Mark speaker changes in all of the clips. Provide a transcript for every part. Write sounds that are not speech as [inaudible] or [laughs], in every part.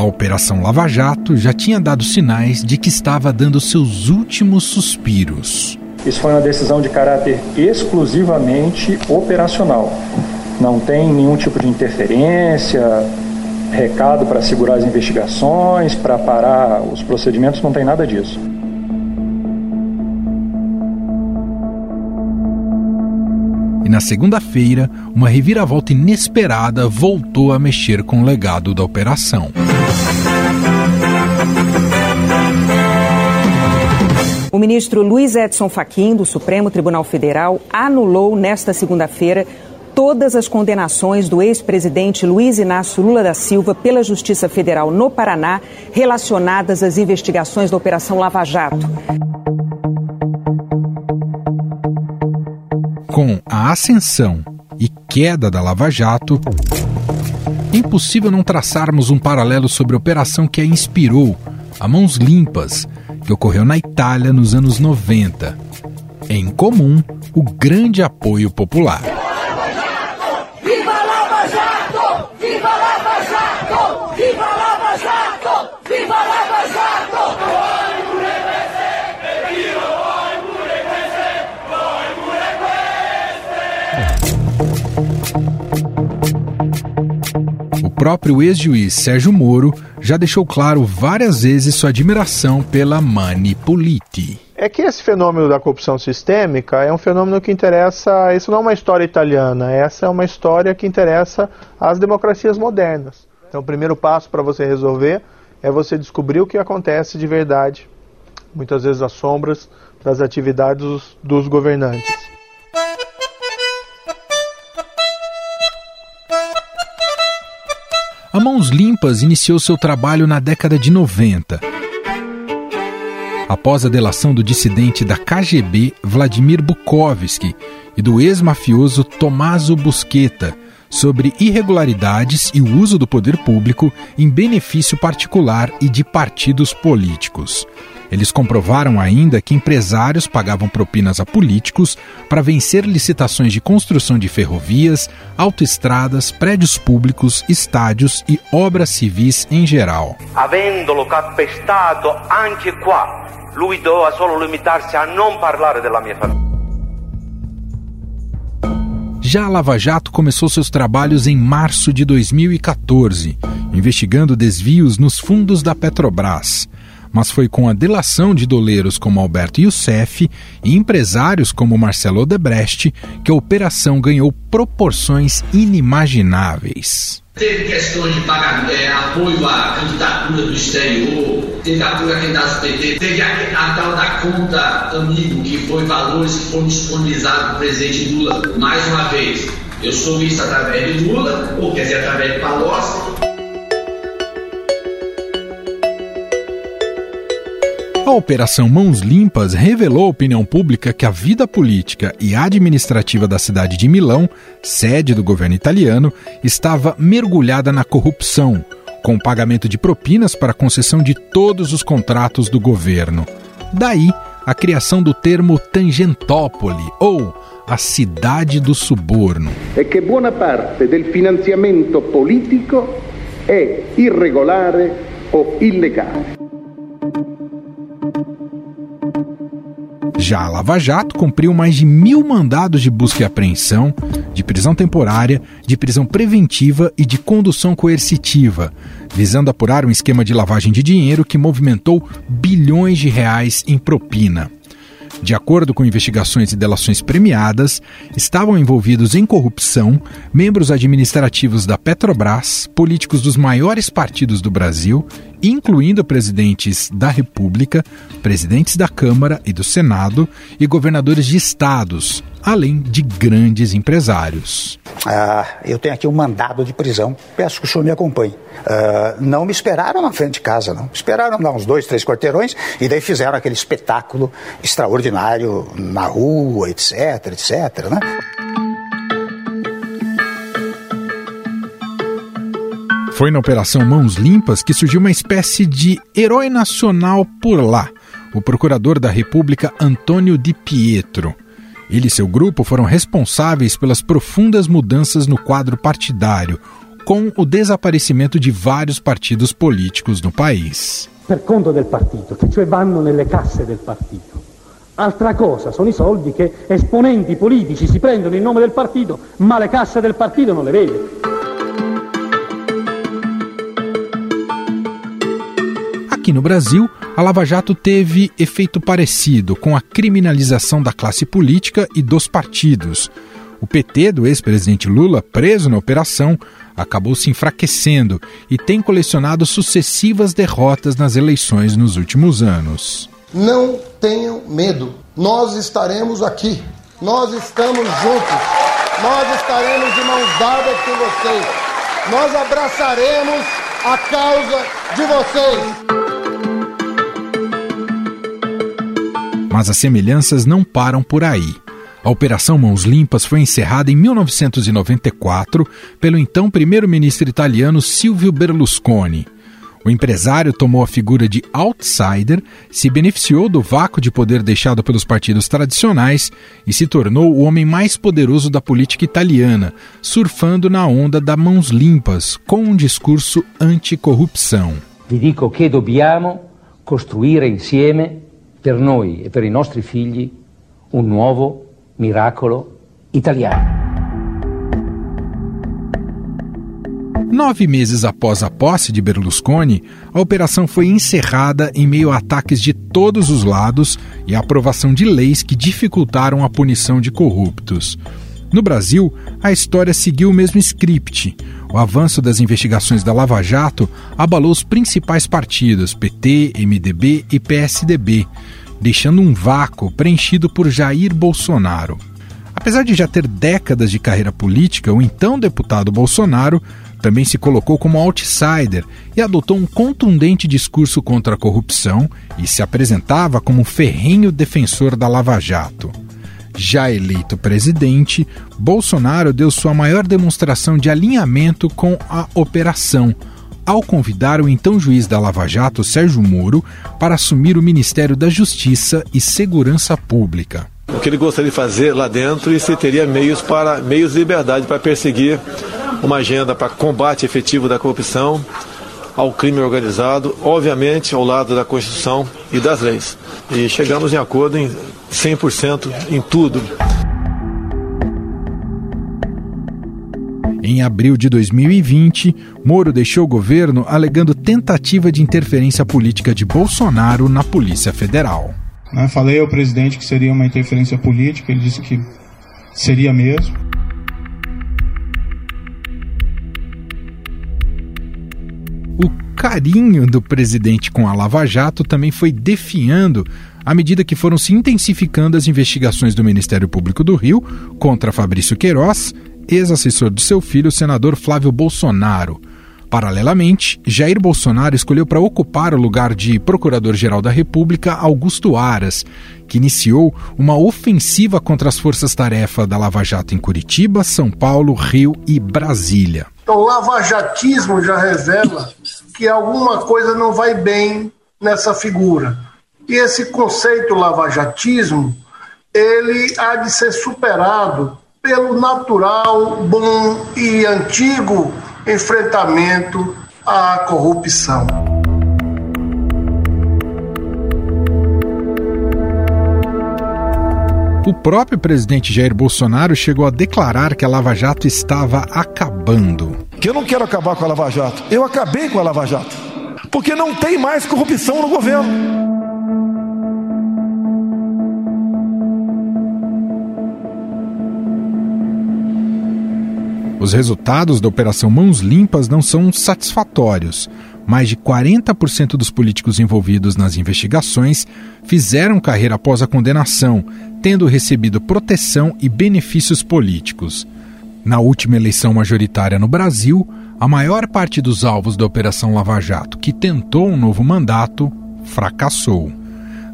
Speaker 1: A Operação Lava Jato já tinha dado sinais de que estava dando seus últimos suspiros.
Speaker 2: Isso foi uma decisão de caráter exclusivamente operacional. Não tem nenhum tipo de interferência, recado para segurar as investigações, para parar os procedimentos, não tem nada disso.
Speaker 1: E na segunda-feira, uma reviravolta inesperada voltou a mexer com o legado da operação.
Speaker 3: Ministro Luiz Edson Fachin, do Supremo Tribunal Federal, anulou nesta segunda-feira todas as condenações do ex-presidente Luiz Inácio Lula da Silva pela Justiça Federal no Paraná relacionadas às investigações da Operação Lava Jato.
Speaker 1: Com a ascensão e queda da Lava Jato, é impossível não traçarmos um paralelo sobre a operação que a inspirou, a Mãos Limpas, que ocorreu na Itália nos anos 90. Em comum, o grande apoio popular. Próprio ex-juiz Sérgio Moro já deixou claro várias vezes sua admiração pela Manipuliti.
Speaker 4: É que esse fenômeno da corrupção sistêmica é um fenômeno que interessa. Isso não é uma história italiana, essa é uma história que interessa às democracias modernas. Então, o primeiro passo para você resolver é você descobrir o que acontece de verdade, muitas vezes às sombras das atividades dos governantes.
Speaker 1: A Mãos Limpas iniciou seu trabalho na década de 90. Após a delação do dissidente da KGB Vladimir Bukovsky e do ex-mafioso Tommaso Busqueta sobre irregularidades e o uso do poder público em benefício particular e de partidos políticos. Eles comprovaram ainda que empresários pagavam propinas a políticos para vencer licitações de construção de ferrovias, autoestradas, prédios públicos, estádios e obras civis em geral.
Speaker 5: Avendolo calpestato anche qua, lui doveva solo limitarsi a non parlare della mia famiglia.
Speaker 1: Já a Lava Jato começou seus trabalhos em março de 2014, investigando desvios nos fundos da Petrobras mas foi com a delação de doleiros como Alberto Youssef e empresários como Marcelo Odebrecht que a operação ganhou proporções inimagináveis.
Speaker 6: Teve questões de pagamento, é, apoio à candidatura do exterior, teve apoio a candidatos do PT, teve a, a, tal da conta amigo, que foi valores que foram disponibilizados para o presidente Lula mais uma vez. Eu sou isso através de Lula, ou quer dizer, através de Palocci.
Speaker 1: A Operação Mãos Limpas revelou à opinião pública que a vida política e administrativa da cidade de Milão, sede do governo italiano, estava mergulhada na corrupção, com o pagamento de propinas para a concessão de todos os contratos do governo. Daí a criação do termo Tangentópoli, ou a cidade do suborno.
Speaker 7: É que boa parte do financiamento político é irregular ou ilegal.
Speaker 1: Já a Lava Jato cumpriu mais de mil mandados de busca e apreensão, de prisão temporária, de prisão preventiva e de condução coercitiva, visando apurar um esquema de lavagem de dinheiro que movimentou bilhões de reais em propina. De acordo com investigações e delações premiadas, estavam envolvidos em corrupção membros administrativos da Petrobras, políticos dos maiores partidos do Brasil, incluindo presidentes da República, presidentes da Câmara e do Senado e governadores de estados, além de grandes empresários.
Speaker 8: Ah, eu tenho aqui um mandado de prisão, peço que o senhor me acompanhe. Ah, não me esperaram na frente de casa, não. Esperaram dar uns dois, três quarteirões e daí fizeram aquele espetáculo extraordinário na rua, etc, etc, né?
Speaker 1: Foi na Operação Mãos Limpas que surgiu uma espécie de herói nacional por lá, o procurador da República Antônio Di Pietro. Ele e seu grupo foram responsáveis pelas profundas mudanças no quadro partidário, com o desaparecimento de vários partidos políticos no país.
Speaker 9: Per conto del partito, che cioè vanno nelle casse del partito. Altra cosa sono i soldi che esponenti politici si prendono in nome del partito, ma le casse del partito non le vede.
Speaker 1: Aqui no Brasil, a Lava Jato teve efeito parecido com a criminalização da classe política e dos partidos. O PT do ex-presidente Lula, preso na operação, acabou se enfraquecendo e tem colecionado sucessivas derrotas nas eleições nos últimos anos.
Speaker 10: Não tenham medo, nós estaremos aqui, nós estamos juntos, nós estaremos de mãos dadas com vocês, nós abraçaremos a causa de vocês.
Speaker 1: Mas as semelhanças não param por aí. A Operação Mãos Limpas foi encerrada em 1994 pelo então primeiro-ministro italiano Silvio Berlusconi. O empresário tomou a figura de outsider, se beneficiou do vácuo de poder deixado pelos partidos tradicionais e se tornou o homem mais poderoso da política italiana, surfando na onda da mãos limpas, com um discurso anticorrupção.
Speaker 11: Vi dico che dobbiamo costruire insieme per noi e per i nostri figli un nuovo miracolo italiano.
Speaker 1: Nove meses após a posse de Berlusconi, a operação foi encerrada em meio a ataques de todos os lados e a aprovação de leis que dificultaram a punição de corruptos. No Brasil, a história seguiu o mesmo script. O avanço das investigações da Lava Jato abalou os principais partidos, PT, MDB e PSDB, deixando um vácuo preenchido por Jair Bolsonaro. Apesar de já ter décadas de carreira política, o então deputado Bolsonaro também se colocou como outsider e adotou um contundente discurso contra a corrupção e se apresentava como ferrenho defensor da Lava Jato. Já eleito presidente, Bolsonaro deu sua maior demonstração de alinhamento com a operação, ao convidar o então juiz da Lava Jato, Sérgio Moro, para assumir o Ministério da Justiça e Segurança Pública.
Speaker 12: O que ele gostaria de fazer lá dentro e se teria meios para meios de liberdade para perseguir uma agenda para combate efetivo da corrupção, ao crime organizado, obviamente ao lado da Constituição e das leis. E chegamos em acordo em 100% em tudo.
Speaker 1: Em abril de 2020, Moro deixou o governo alegando tentativa de interferência política de Bolsonaro na Polícia Federal.
Speaker 13: Falei ao presidente que seria uma interferência política, ele disse que seria mesmo.
Speaker 1: Carinho do presidente com a Lava Jato também foi definhando à medida que foram se intensificando as investigações do Ministério Público do Rio contra Fabrício Queiroz, ex-assessor de seu filho, o senador Flávio Bolsonaro. Paralelamente, Jair Bolsonaro escolheu para ocupar o lugar de Procurador-Geral da República Augusto Aras, que iniciou uma ofensiva contra as forças-tarefa da Lava Jato em Curitiba, São Paulo, Rio e Brasília.
Speaker 10: O lavajatismo já revela que alguma coisa não vai bem nessa figura. E esse conceito lavajatismo, ele há de ser superado pelo natural, bom e antigo enfrentamento à corrupção.
Speaker 1: O próprio presidente Jair Bolsonaro chegou a declarar que a Lava Jato estava acabando.
Speaker 12: Que eu não quero acabar com a Lava Jato. Eu acabei com a Lava Jato. Porque não tem mais corrupção no governo.
Speaker 1: Os resultados da Operação Mãos Limpas não são satisfatórios. Mais de 40% dos políticos envolvidos nas investigações fizeram carreira após a condenação, tendo recebido proteção e benefícios políticos. Na última eleição majoritária no Brasil, a maior parte dos alvos da Operação Lava Jato, que tentou um novo mandato, fracassou.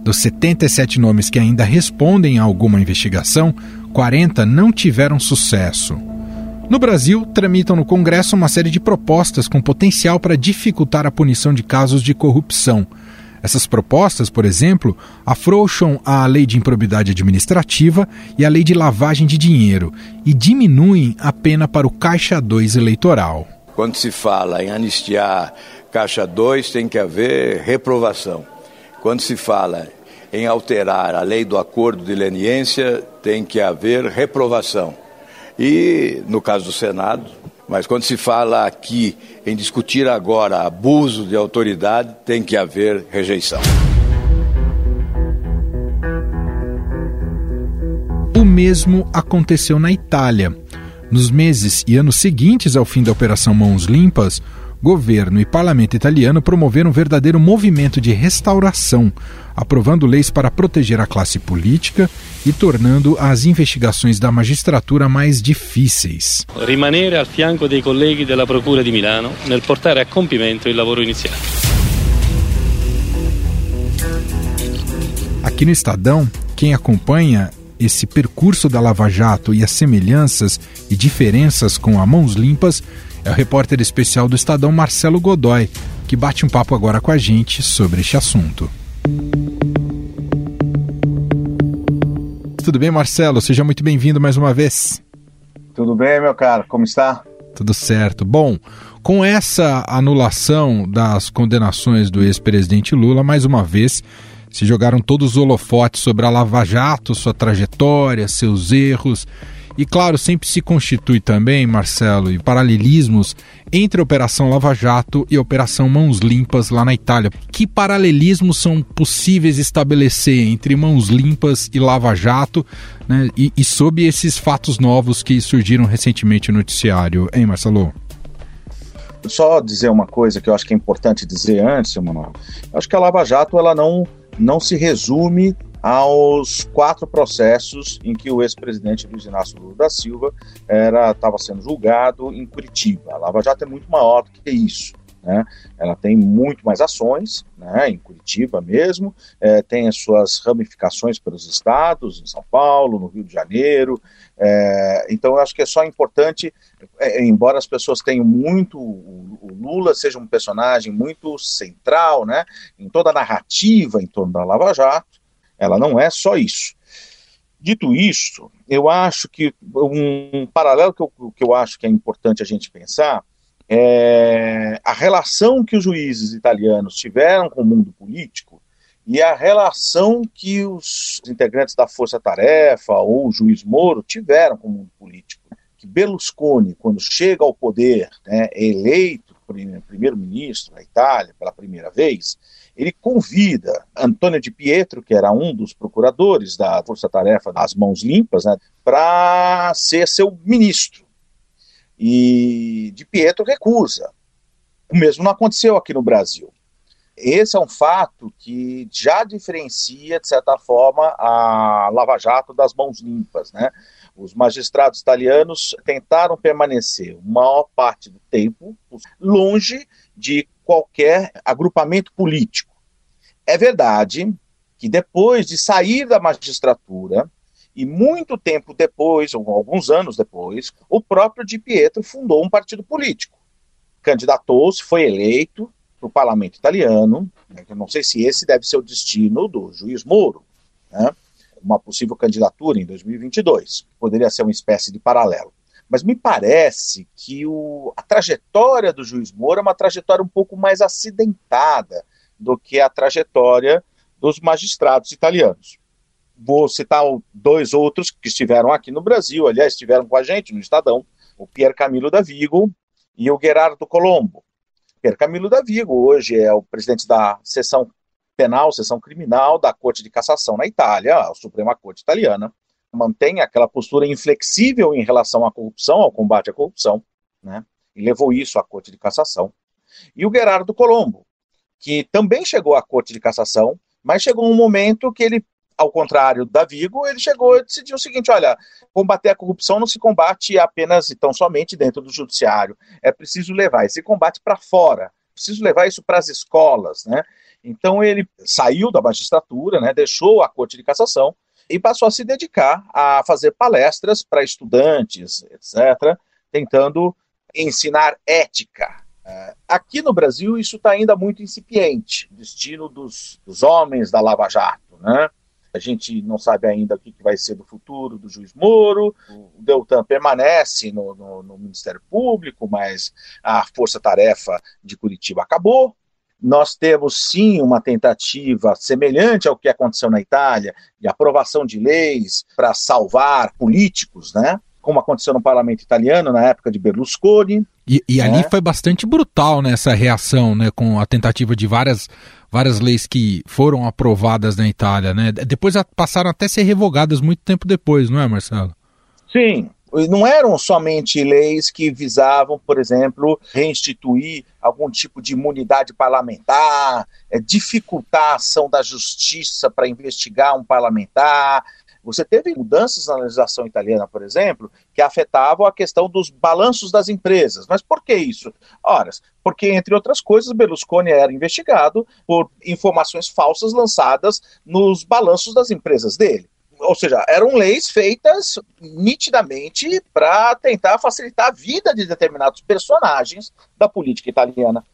Speaker 1: Dos 77 nomes que ainda respondem a alguma investigação, 40 não tiveram sucesso. No Brasil, tramitam no Congresso uma série de propostas com potencial para dificultar a punição de casos de corrupção. Essas propostas, por exemplo, afrouxam a lei de improbidade administrativa e a lei de lavagem de dinheiro e diminuem a pena para o Caixa 2 eleitoral.
Speaker 14: Quando se fala em anistiar Caixa 2, tem que haver reprovação. Quando se fala em alterar a lei do acordo de leniência, tem que haver reprovação. E, no caso do Senado, mas quando se fala aqui em discutir agora abuso de autoridade, tem que haver rejeição.
Speaker 1: O mesmo aconteceu na Itália. Nos meses e anos seguintes ao fim da Operação Mãos Limpas, governo e parlamento italiano promoveram um verdadeiro movimento de restauração, aprovando leis para proteger a classe política e tornando as investigações da magistratura mais difíceis.
Speaker 15: Rimanere al fianco dei colleghi della Procura di Milano nel portare a compimento il lavoro iniziato.
Speaker 1: Aqui no Estadão, quem acompanha esse percurso da Lava Jato e as semelhanças e diferenças com a Mãos Limpas é o repórter especial do Estadão Marcelo Godoy, que bate um papo agora com a gente sobre este assunto. Tudo bem, Marcelo? Seja muito bem-vindo mais uma vez.
Speaker 16: Tudo bem, meu caro? Como está?
Speaker 1: Tudo certo. Bom, com essa anulação das condenações do ex-presidente Lula, mais uma vez se jogaram todos os holofotes sobre a Lava Jato, sua trajetória, seus erros e claro, sempre se constitui também, Marcelo, e paralelismos entre a Operação Lava Jato e a Operação Mãos Limpas lá na Itália. Que paralelismos são possíveis estabelecer entre Mãos Limpas e Lava Jato, né? E, e sob esses fatos novos que surgiram recentemente no noticiário, hein, Marcelo?
Speaker 16: Só dizer uma coisa que eu acho que é importante dizer antes, Manuel. Acho que a Lava Jato ela não, não se resume aos quatro processos em que o ex-presidente Luiz Inácio Lula da Silva estava sendo julgado em Curitiba. A Lava Jato é muito maior do que isso. Né? Ela tem muito mais ações, né, em Curitiba mesmo, é, tem as suas ramificações pelos estados, em São Paulo, no Rio de Janeiro. É, então, eu acho que é só importante, é, embora as pessoas tenham muito. O, o, Lula seja um personagem muito central né, em toda a narrativa em torno da Lava Jato, ela não é só isso. Dito isso, eu acho que um paralelo que eu, que eu acho que é importante a gente pensar é a relação que os juízes italianos tiveram com o mundo político e a relação que os integrantes da Força Tarefa ou o juiz Moro tiveram com o mundo político. Que Berlusconi, quando chega ao poder, né, é eleito primeiro-ministro da Itália pela primeira vez, ele convida Antônio de Pietro, que era um dos procuradores da Força Tarefa das Mãos Limpas, né, para ser seu ministro. E de Pietro recusa. O mesmo não aconteceu aqui no Brasil. Esse é um fato que já diferencia, de certa forma, a Lava Jato das mãos limpas. Né? Os magistrados italianos tentaram permanecer, maior parte do tempo, longe de qualquer agrupamento político. É verdade que depois de sair da magistratura, e muito tempo depois, ou alguns anos depois, o próprio Di Pietro fundou um partido político. Candidatou-se, foi eleito para o parlamento italiano. Né, eu não sei se esse deve ser o destino do juiz Moro. Né, uma possível candidatura em 2022. Poderia ser uma espécie de paralelo. Mas me parece que o, a trajetória do juiz Moura é uma trajetória um pouco mais acidentada do que a trajetória dos magistrados italianos. Vou citar dois outros que estiveram aqui no Brasil, aliás, estiveram com a gente no Estadão, o Pier Camilo da Vigo e o Gerardo Colombo. Pier Camilo da Vigo hoje é o presidente da seção penal, seção criminal da Corte de Cassação na Itália, a Suprema Corte Italiana, mantém aquela postura inflexível em relação à corrupção, ao combate à corrupção, né? E levou isso à Corte de Cassação. E o Gerardo Colombo, que também chegou à Corte de Cassação, mas chegou um momento que ele, ao contrário da Vigo, ele chegou e decidiu o seguinte: olha, combater a corrupção não se combate apenas e tão somente dentro do judiciário, é preciso levar esse combate para fora, preciso levar isso para as escolas, né? Então ele saiu da magistratura, né, deixou a Corte de Cassação e passou a se dedicar a fazer palestras para estudantes, etc., tentando ensinar ética. É, aqui no Brasil, isso está ainda muito incipiente, destino dos, dos homens da Lava Jato. Né? A gente não sabe ainda o que vai ser do futuro do juiz Moro. O Deltan permanece no, no, no Ministério Público, mas a força-tarefa de Curitiba acabou. Nós temos sim uma tentativa semelhante ao que aconteceu na Itália, de aprovação de leis para salvar políticos, né? como aconteceu no parlamento italiano na época de Berlusconi.
Speaker 1: E, e ali é. foi bastante brutal nessa né, reação, né, com a tentativa de várias, várias leis que foram aprovadas na Itália, né? Depois passaram até a ser revogadas muito tempo depois, não é, Marcelo?
Speaker 16: Sim, não eram somente leis que visavam, por exemplo, reinstituir algum tipo de imunidade parlamentar, é, dificultar a ação da justiça para investigar um parlamentar, você teve mudanças na legislação italiana, por exemplo, que afetavam a questão dos balanços das empresas. Mas por que isso? Ora, porque, entre outras coisas, Berlusconi era investigado por informações falsas lançadas nos balanços das empresas dele. Ou seja, eram leis feitas nitidamente para tentar facilitar a vida de determinados personagens da política italiana.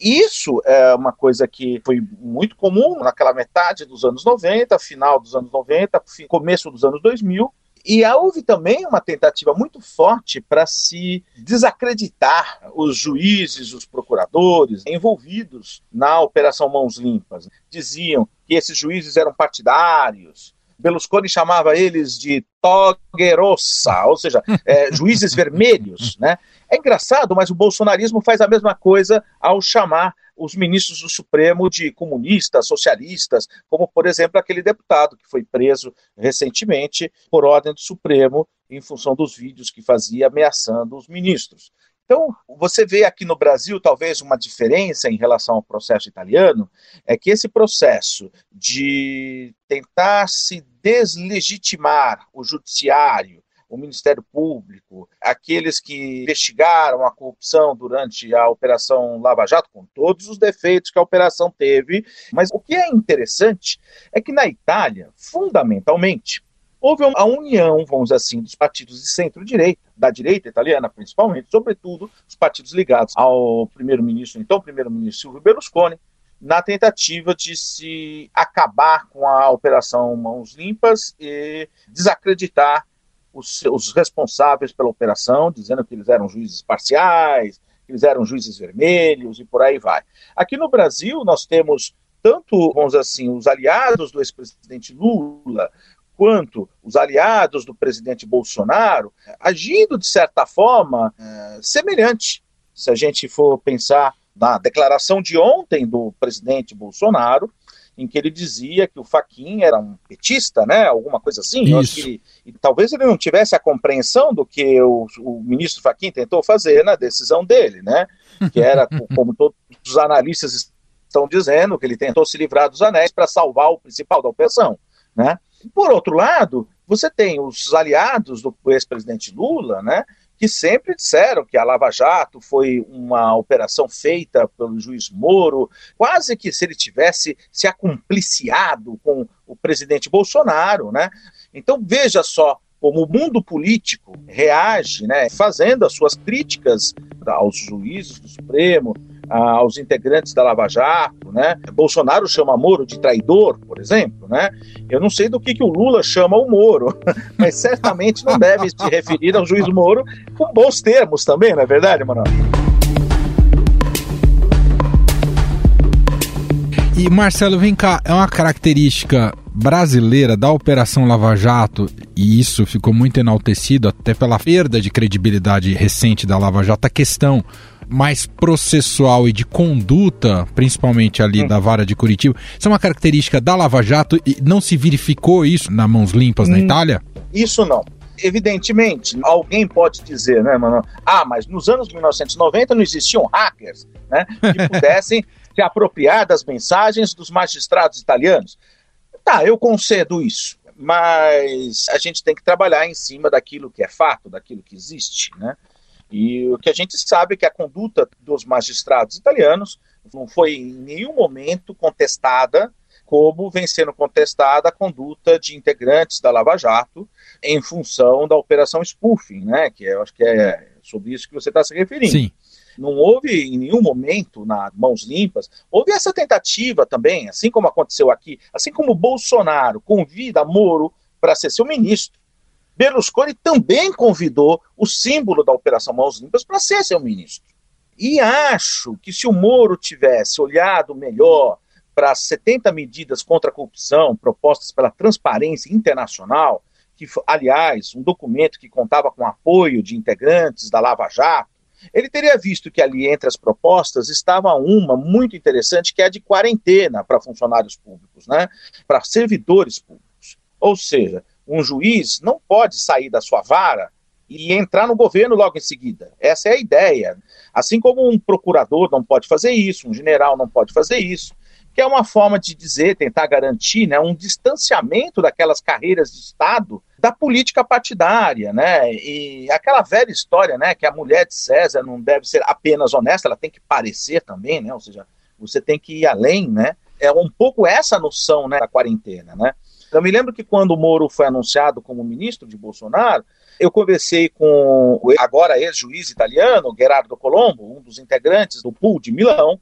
Speaker 16: Isso é uma coisa que foi muito comum naquela metade dos anos 90, final dos anos 90, começo dos anos 2000, e houve também uma tentativa muito forte para se desacreditar os juízes, os procuradores envolvidos na Operação Mãos Limpas. Diziam que esses juízes eram partidários. Berlusconi chamava eles de toguerossa, ou seja, é, [laughs] juízes vermelhos, né? É engraçado, mas o bolsonarismo faz a mesma coisa ao chamar os ministros do Supremo de comunistas, socialistas, como, por exemplo, aquele deputado que foi preso recentemente por ordem do Supremo em função dos vídeos que fazia ameaçando os ministros. Então, você vê aqui no Brasil talvez uma diferença em relação ao processo italiano, é que esse processo de tentar se deslegitimar o judiciário, o Ministério Público, aqueles que investigaram a corrupção durante a Operação Lava Jato, com todos os defeitos que a operação teve. Mas o que é interessante é que na Itália, fundamentalmente, houve a união, vamos dizer assim, dos partidos de centro-direita, da direita italiana principalmente, sobretudo os partidos ligados ao primeiro-ministro, então primeiro-ministro Silvio Berlusconi, na tentativa de se acabar com a operação Mãos Limpas e desacreditar os, os responsáveis pela operação, dizendo que eles eram juízes parciais, que eles eram juízes vermelhos e por aí vai. Aqui no Brasil, nós temos tanto, vamos dizer assim, os aliados do ex-presidente Lula, quanto os aliados do presidente Bolsonaro, agindo de certa forma é, semelhante. Se a gente for pensar na declaração de ontem do presidente Bolsonaro, em que ele dizia que o Faquin era um petista, né? Alguma coisa assim. Ele, e talvez ele não tivesse a compreensão do que o, o ministro Faquin tentou fazer na decisão dele, né? Que era, [laughs] como todos os analistas estão dizendo, que ele tentou se livrar dos anéis para salvar o principal da operação, né? Por outro lado, você tem os aliados do ex-presidente Lula, né? que sempre disseram que a Lava Jato foi uma operação feita pelo juiz Moro, quase que se ele tivesse se acumpliciado com o presidente Bolsonaro, né? Então veja só como o mundo político reage, né, fazendo as suas críticas aos juízes do Supremo, aos integrantes da Lava Jato, né? Bolsonaro chama Moro de traidor, por exemplo, né? Eu não sei do que, que o Lula chama o Moro, [laughs] mas certamente não deve se referir ao juiz Moro com bons termos também, não é verdade, Manuel?
Speaker 1: E Marcelo, vem cá, é uma característica brasileira da Operação Lava Jato, e isso ficou muito enaltecido até pela perda de credibilidade recente da Lava Jato, a questão mais processual e de conduta, principalmente ali hum. da vara de Curitiba, isso é uma característica da Lava Jato e não se verificou isso na Mãos Limpas hum. na Itália?
Speaker 16: Isso não. Evidentemente, alguém pode dizer, né, mano? Ah, mas nos anos 1990 não existiam hackers, né? Que [laughs] pudessem se apropriar das mensagens dos magistrados italianos. Tá, eu concedo isso, mas a gente tem que trabalhar em cima daquilo que é fato, daquilo que existe, né? E o que a gente sabe é que a conduta dos magistrados italianos não foi em nenhum momento contestada como vem sendo contestada a conduta de integrantes da Lava Jato em função da operação spoofing, né? Que eu acho que é sobre isso que você está se referindo.
Speaker 1: Sim.
Speaker 16: Não houve em nenhum momento na mãos limpas, houve essa tentativa também, assim como aconteceu aqui, assim como Bolsonaro convida Moro para ser seu ministro. Berlusconi também convidou o símbolo da Operação Mãos Limpas para ser seu ministro. E acho que se o Moro tivesse olhado melhor para as 70 medidas contra a corrupção propostas pela Transparência Internacional, que, aliás, um documento que contava com apoio de integrantes da Lava Jato, ele teria visto que ali entre as propostas estava uma muito interessante, que é a de quarentena para funcionários públicos, né? para servidores públicos. Ou seja, um juiz não pode sair da sua vara e entrar no governo logo em seguida. Essa é a ideia. Assim como um procurador não pode fazer isso, um general não pode fazer isso, que é uma forma de dizer, tentar garantir né, um distanciamento daquelas carreiras de Estado da política partidária, né? E aquela velha história, né, que a mulher de César não deve ser apenas honesta, ela tem que parecer também, né? Ou seja, você tem que ir além, né? É um pouco essa noção, né, da quarentena, né? Eu me lembro que quando o Moro foi anunciado como ministro de Bolsonaro, eu conversei com o agora ex-juiz italiano, Gerardo Colombo, um dos integrantes do pool de Milão,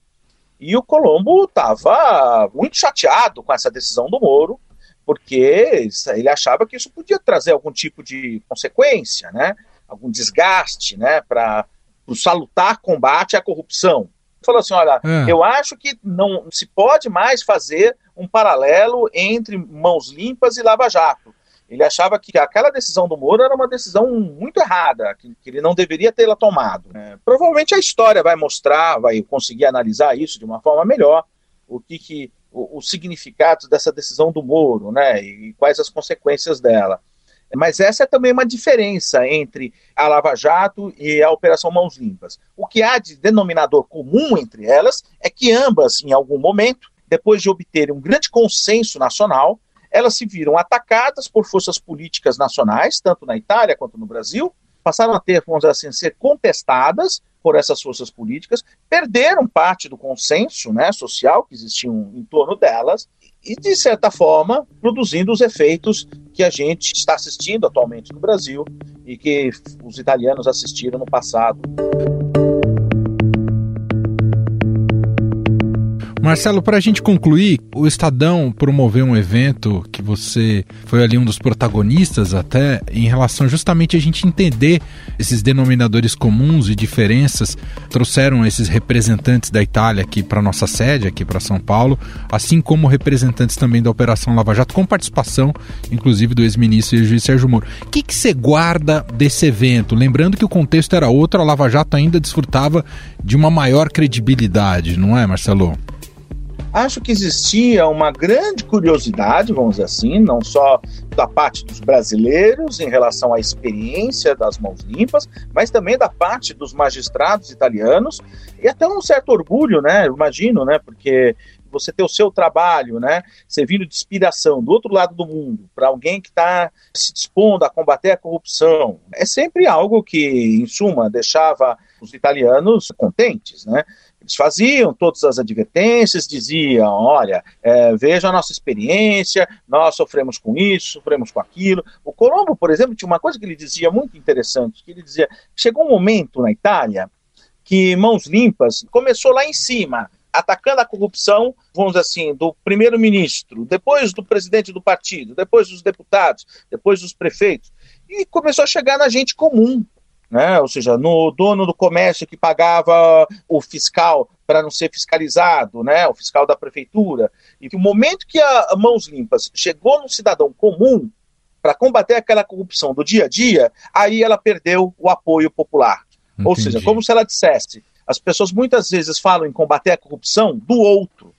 Speaker 16: e o Colombo estava muito chateado com essa decisão do Moro, porque ele achava que isso podia trazer algum tipo de consequência, né? algum desgaste né? para o salutar combate à corrupção. Falou assim: olha, é. eu acho que não se pode mais fazer um paralelo entre mãos limpas e lava-jato. Ele achava que aquela decisão do Moro era uma decisão muito errada, que, que ele não deveria tê-la tomado. É, provavelmente a história vai mostrar, vai conseguir analisar isso de uma forma melhor, o que, que o, o significado dessa decisão do Moro, né, e quais as consequências dela. Mas essa é também uma diferença entre a Lava Jato e a Operação Mãos Limpas. O que há de denominador comum entre elas é que ambas, em algum momento, depois de obterem um grande consenso nacional, elas se viram atacadas por forças políticas nacionais, tanto na Itália quanto no Brasil, passaram a ter, vamos dizer assim, ser contestadas por essas forças políticas, perderam parte do consenso né, social que existia em torno delas, e, de certa forma, produzindo os efeitos que a gente está assistindo atualmente no Brasil e que os italianos assistiram no passado.
Speaker 1: Marcelo, para a gente concluir, o Estadão promoveu um evento que você foi ali um dos protagonistas até, em relação justamente a gente entender esses denominadores comuns e diferenças. Trouxeram esses representantes da Itália aqui para nossa sede, aqui para São Paulo, assim como representantes também da Operação Lava Jato, com participação, inclusive, do ex-ministro e juiz Sérgio Moro. O que, que você guarda desse evento? Lembrando que o contexto era outro, a Lava Jato ainda desfrutava de uma maior credibilidade, não é, Marcelo?
Speaker 16: Acho que existia uma grande curiosidade, vamos dizer assim, não só da parte dos brasileiros em relação à experiência das mãos limpas, mas também da parte dos magistrados italianos e até um certo orgulho, né? Imagino, né? Porque você ter o seu trabalho, né, servindo de inspiração do outro lado do mundo para alguém que está se dispondo a combater a corrupção, é sempre algo que, em suma, deixava os italianos contentes, né? Eles faziam todas as advertências, diziam: olha, é, veja a nossa experiência, nós sofremos com isso, sofremos com aquilo. O Colombo, por exemplo, tinha uma coisa que ele dizia muito interessante: que ele dizia, chegou um momento na Itália que Mãos Limpas começou lá em cima, atacando a corrupção, vamos dizer assim, do primeiro-ministro, depois do presidente do partido, depois dos deputados, depois dos prefeitos, e começou a chegar na gente comum, né? ou seja, no dono do comércio que pagava o fiscal para não ser fiscalizado, né? o fiscal da prefeitura. E o momento que a Mãos Limpas chegou no cidadão comum para combater aquela corrupção do dia a dia, aí ela perdeu o apoio popular. Entendi. Ou seja, como se ela dissesse, as pessoas muitas vezes falam em combater a corrupção do outro,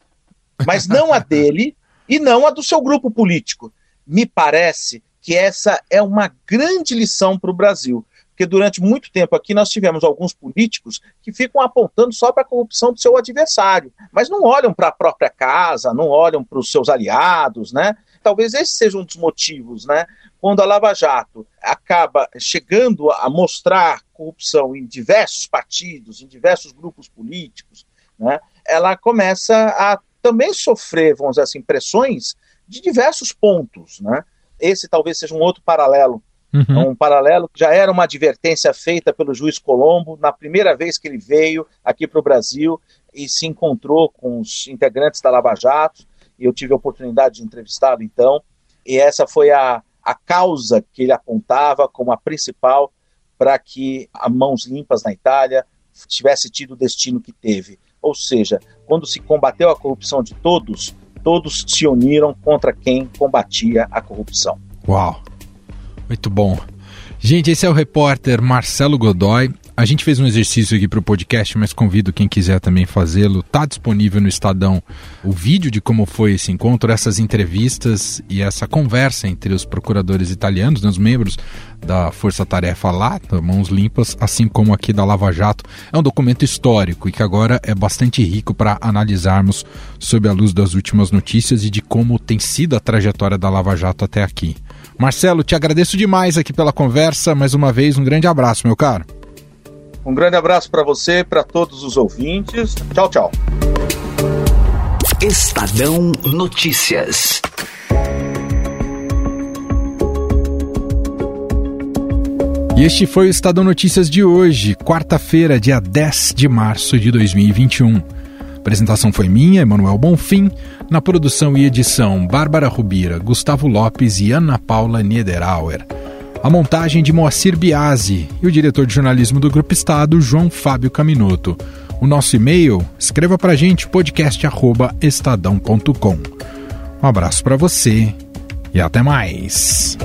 Speaker 16: mas não a dele e não a do seu grupo político. Me parece que essa é uma grande lição para o Brasil porque durante muito tempo aqui nós tivemos alguns políticos que ficam apontando só para a corrupção do seu adversário, mas não olham para a própria casa, não olham para os seus aliados, né? Talvez esse seja um dos motivos, né? Quando a Lava Jato acaba chegando a mostrar corrupção em diversos partidos, em diversos grupos políticos, né? Ela começa a também sofrer, vamos dizer assim, pressões de diversos pontos. Né? Esse talvez seja um outro paralelo. Uhum. Um paralelo que já era uma advertência feita pelo juiz Colombo na primeira vez que ele veio aqui para o Brasil e se encontrou com os integrantes da Lava Jato. E eu tive a oportunidade de entrevistá-lo então. E essa foi a, a causa que ele apontava como a principal para que a Mãos Limpas na Itália tivesse tido o destino que teve. Ou seja, quando se combateu a corrupção de todos, todos se uniram contra quem combatia a corrupção.
Speaker 1: Uau! Muito bom. Gente, esse é o repórter Marcelo Godoy. A gente fez um exercício aqui para o podcast, mas convido quem quiser também fazê-lo. Está disponível no Estadão o vídeo de como foi esse encontro, essas entrevistas e essa conversa entre os procuradores italianos, né, os membros da Força Tarefa lá, Mãos Limpas, assim como aqui da Lava Jato. É um documento histórico e que agora é bastante rico para analisarmos sob a luz das últimas notícias e de como tem sido a trajetória da Lava Jato até aqui. Marcelo, te agradeço demais aqui pela conversa. Mais uma vez, um grande abraço, meu caro.
Speaker 16: Um grande abraço para você, para todos os ouvintes. Tchau, tchau.
Speaker 17: Estadão Notícias.
Speaker 1: E este foi o Estadão Notícias de hoje, quarta-feira, dia 10 de março de 2021. Apresentação foi minha, Emanuel Bonfim. Na produção e edição, Bárbara Rubira, Gustavo Lopes e Ana Paula Niederauer a montagem de Moacir Biasi e o diretor de jornalismo do Grupo Estado, João Fábio Caminoto. O nosso e-mail, escreva para a gente podcast@estadão.com. Um abraço para você e até mais.